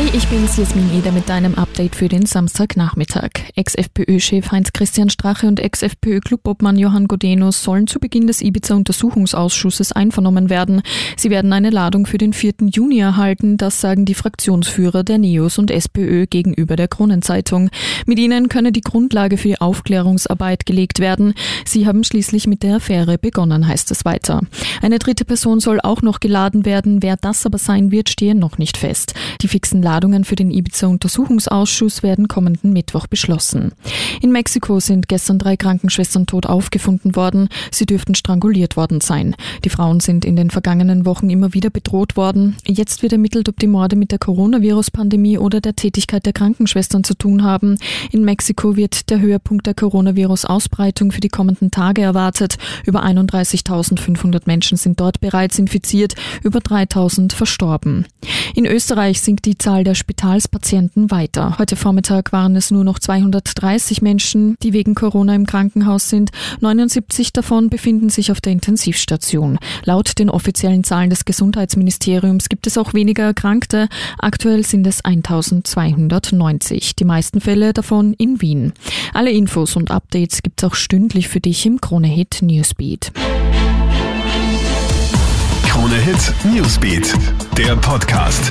Hey, ich bin's Jasmin Eder mit deinem Update für den Samstagnachmittag. Ex-FPÖ-Chef Heinz-Christian Strache und Ex-FPÖ-Clubobmann Johann Godenus sollen zu Beginn des Ibiza-Untersuchungsausschusses einvernommen werden. Sie werden eine Ladung für den 4. Juni erhalten, das sagen die Fraktionsführer der NEOS und SPÖ gegenüber der Kronenzeitung. Mit ihnen könne die Grundlage für die Aufklärungsarbeit gelegt werden. Sie haben schließlich mit der Affäre begonnen, heißt es weiter. Eine dritte Person soll auch noch geladen werden. Wer das aber sein wird, stehe noch nicht fest. Die fixen Ladungen für den Ibiza-Untersuchungsausschuss werden kommenden Mittwoch beschlossen. In Mexiko sind gestern drei Krankenschwestern tot aufgefunden worden. Sie dürften stranguliert worden sein. Die Frauen sind in den vergangenen Wochen immer wieder bedroht worden. Jetzt wird ermittelt, ob die Morde mit der Coronavirus-Pandemie oder der Tätigkeit der Krankenschwestern zu tun haben. In Mexiko wird der Höhepunkt der Coronavirus-Ausbreitung für die kommenden Tage erwartet. Über 31.500 Menschen sind dort bereits infiziert, über 3.000 verstorben. In Österreich sinkt die Zahl der Spitalspatienten weiter. Heute Vormittag waren es nur noch 230 Menschen, die wegen Corona im Krankenhaus sind. 79 davon befinden sich auf der Intensivstation. Laut den offiziellen Zahlen des Gesundheitsministeriums gibt es auch weniger Erkrankte. Aktuell sind es 1290. Die meisten Fälle davon in Wien. Alle Infos und Updates gibt's auch stündlich für dich im Kronehit Newsbeat. Krone Hit Newsbeat, der Podcast.